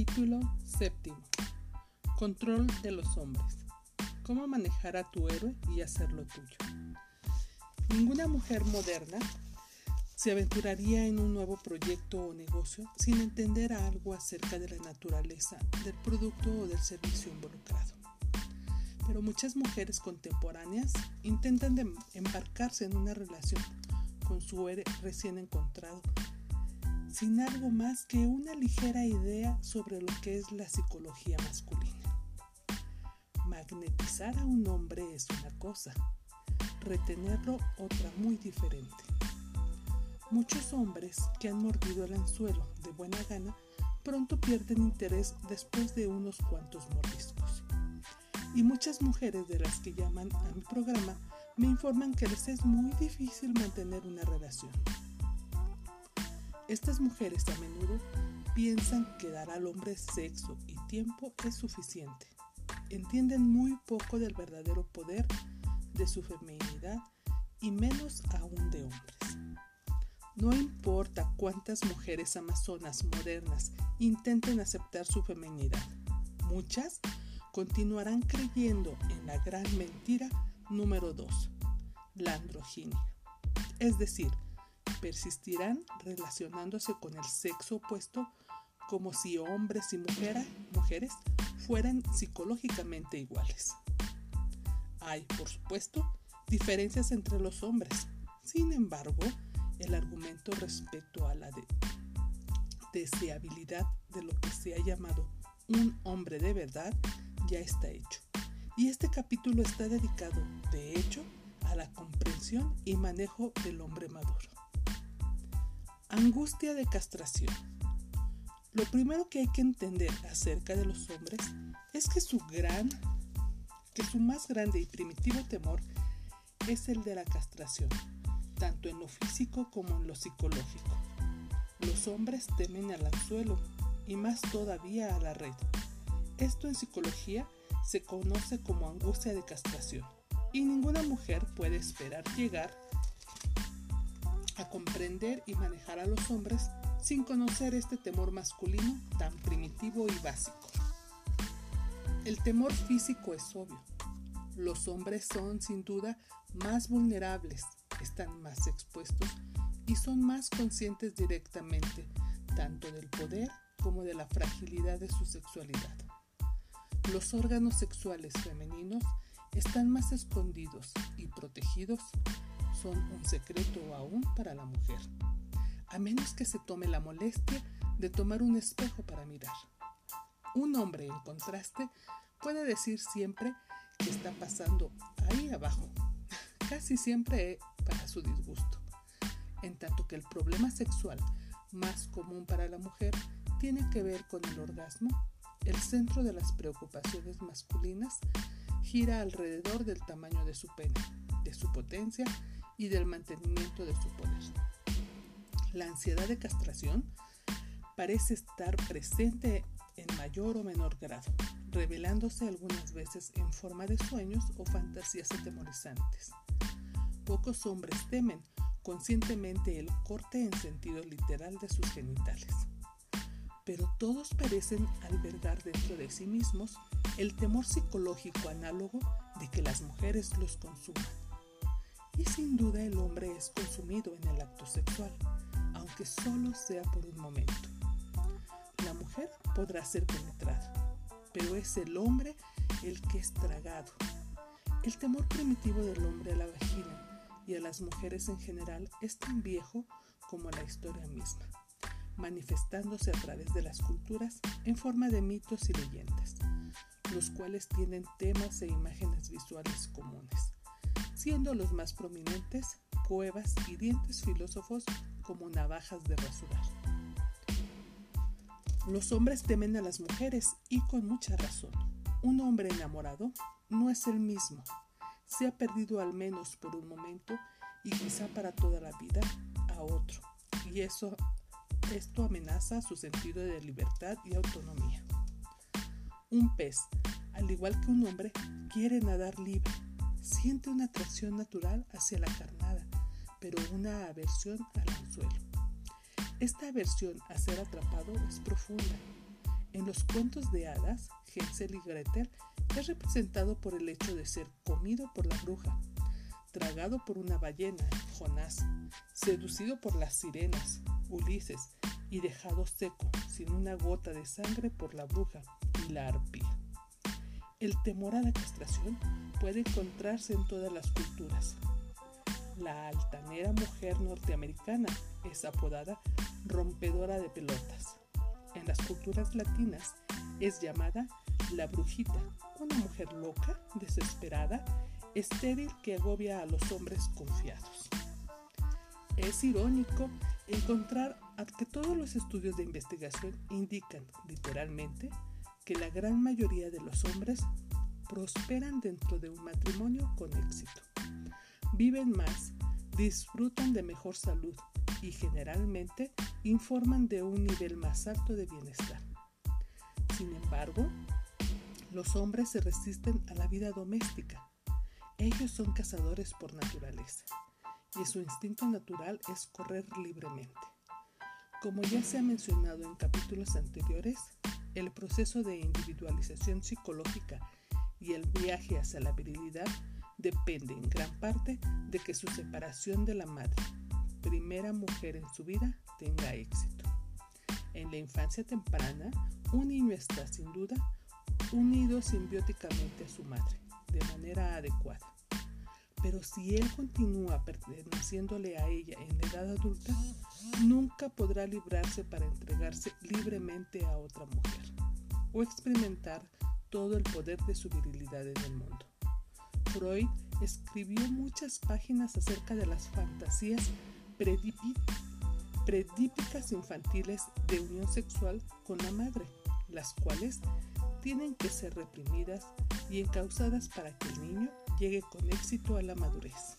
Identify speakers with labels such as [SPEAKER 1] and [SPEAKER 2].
[SPEAKER 1] Capítulo séptimo. Control de los hombres. Cómo manejar a tu héroe y hacerlo tuyo. Ninguna mujer moderna se aventuraría en un nuevo proyecto o negocio sin entender algo acerca de la naturaleza del producto o del servicio involucrado. Pero muchas mujeres contemporáneas intentan embarcarse en una relación con su héroe recién encontrado sin algo más que una ligera idea sobre lo que es la psicología masculina. Magnetizar a un hombre es una cosa, retenerlo otra muy diferente. Muchos hombres que han mordido el anzuelo de buena gana pronto pierden interés después de unos cuantos mordiscos. Y muchas mujeres de las que llaman a mi programa me informan que les es muy difícil mantener una relación. Estas mujeres a menudo piensan que dar al hombre sexo y tiempo es suficiente. Entienden muy poco del verdadero poder de su feminidad y menos aún de hombres. No importa cuántas mujeres amazonas modernas intenten aceptar su feminidad, muchas continuarán creyendo en la gran mentira número 2, la androginia. Es decir, persistirán relacionándose con el sexo opuesto como si hombres y mujeres fueran psicológicamente iguales. Hay, por supuesto, diferencias entre los hombres. Sin embargo, el argumento respecto a la deseabilidad de lo que se ha llamado un hombre de verdad ya está hecho. Y este capítulo está dedicado, de hecho, a la comprensión y manejo del hombre maduro. Angustia de castración. Lo primero que hay que entender acerca de los hombres es que su gran, que su más grande y primitivo temor es el de la castración, tanto en lo físico como en lo psicológico. Los hombres temen al anzuelo y más todavía a la red. Esto en psicología se conoce como angustia de castración y ninguna mujer puede esperar llegar a comprender y manejar a los hombres sin conocer este temor masculino tan primitivo y básico. El temor físico es obvio. Los hombres son sin duda más vulnerables, están más expuestos y son más conscientes directamente tanto del poder como de la fragilidad de su sexualidad. Los órganos sexuales femeninos están más escondidos y protegidos son un secreto aún para la mujer, a menos que se tome la molestia de tomar un espejo para mirar. Un hombre, en contraste, puede decir siempre que está pasando ahí abajo, casi siempre para su disgusto, en tanto que el problema sexual más común para la mujer tiene que ver con el orgasmo, el centro de las preocupaciones masculinas gira alrededor del tamaño de su pene, de su potencia y del mantenimiento de su poder. La ansiedad de castración parece estar presente en mayor o menor grado, revelándose algunas veces en forma de sueños o fantasías atemorizantes. Pocos hombres temen conscientemente el corte en sentido literal de sus genitales, pero todos parecen albergar dentro de sí mismos el temor psicológico análogo de que las mujeres los consuman y sin duda el hombre es consumido en el acto sexual, aunque solo sea por un momento. La mujer podrá ser penetrada, pero es el hombre el que es tragado. El temor primitivo del hombre a la vagina y a las mujeres en general es tan viejo como la historia misma, manifestándose a través de las culturas en forma de mitos y leyendas, los cuales tienen temas e imágenes visuales comunes siendo los más prominentes cuevas y dientes filósofos como navajas de rasurar. Los hombres temen a las mujeres y con mucha razón. Un hombre enamorado no es el mismo. Se ha perdido al menos por un momento y quizá para toda la vida a otro. Y eso, esto amenaza su sentido de libertad y autonomía. Un pez, al igual que un hombre, quiere nadar libre siente una atracción natural hacia la carnada, pero una aversión al anzuelo. Esta aversión a ser atrapado es profunda. En los cuentos de hadas, Hansel y Gretel es representado por el hecho de ser comido por la bruja, tragado por una ballena, Jonás, seducido por las sirenas, Ulises, y dejado seco, sin una gota de sangre por la bruja y la arpía. El temor a la castración puede encontrarse en todas las culturas. La altanera mujer norteamericana es apodada rompedora de pelotas. En las culturas latinas es llamada la brujita, una mujer loca, desesperada, estéril que agobia a los hombres confiados. Es irónico encontrar que todos los estudios de investigación indican literalmente que la gran mayoría de los hombres prosperan dentro de un matrimonio con éxito. Viven más, disfrutan de mejor salud y generalmente informan de un nivel más alto de bienestar. Sin embargo, los hombres se resisten a la vida doméstica. Ellos son cazadores por naturaleza y su instinto natural es correr libremente. Como ya se ha mencionado en capítulos anteriores, el proceso de individualización psicológica y el viaje hacia la virilidad depende en gran parte de que su separación de la madre, primera mujer en su vida, tenga éxito. En la infancia temprana, un niño está sin duda unido simbióticamente a su madre de manera adecuada. Pero si él continúa perteneciéndole a ella en la edad adulta, nunca podrá librarse para entregarse libremente a otra mujer o experimentar todo el poder de su virilidad en el mundo. Freud escribió muchas páginas acerca de las fantasías predípicas infantiles de unión sexual con la madre, las cuales tienen que ser reprimidas y encausadas para que el niño llegue con éxito a la madurez.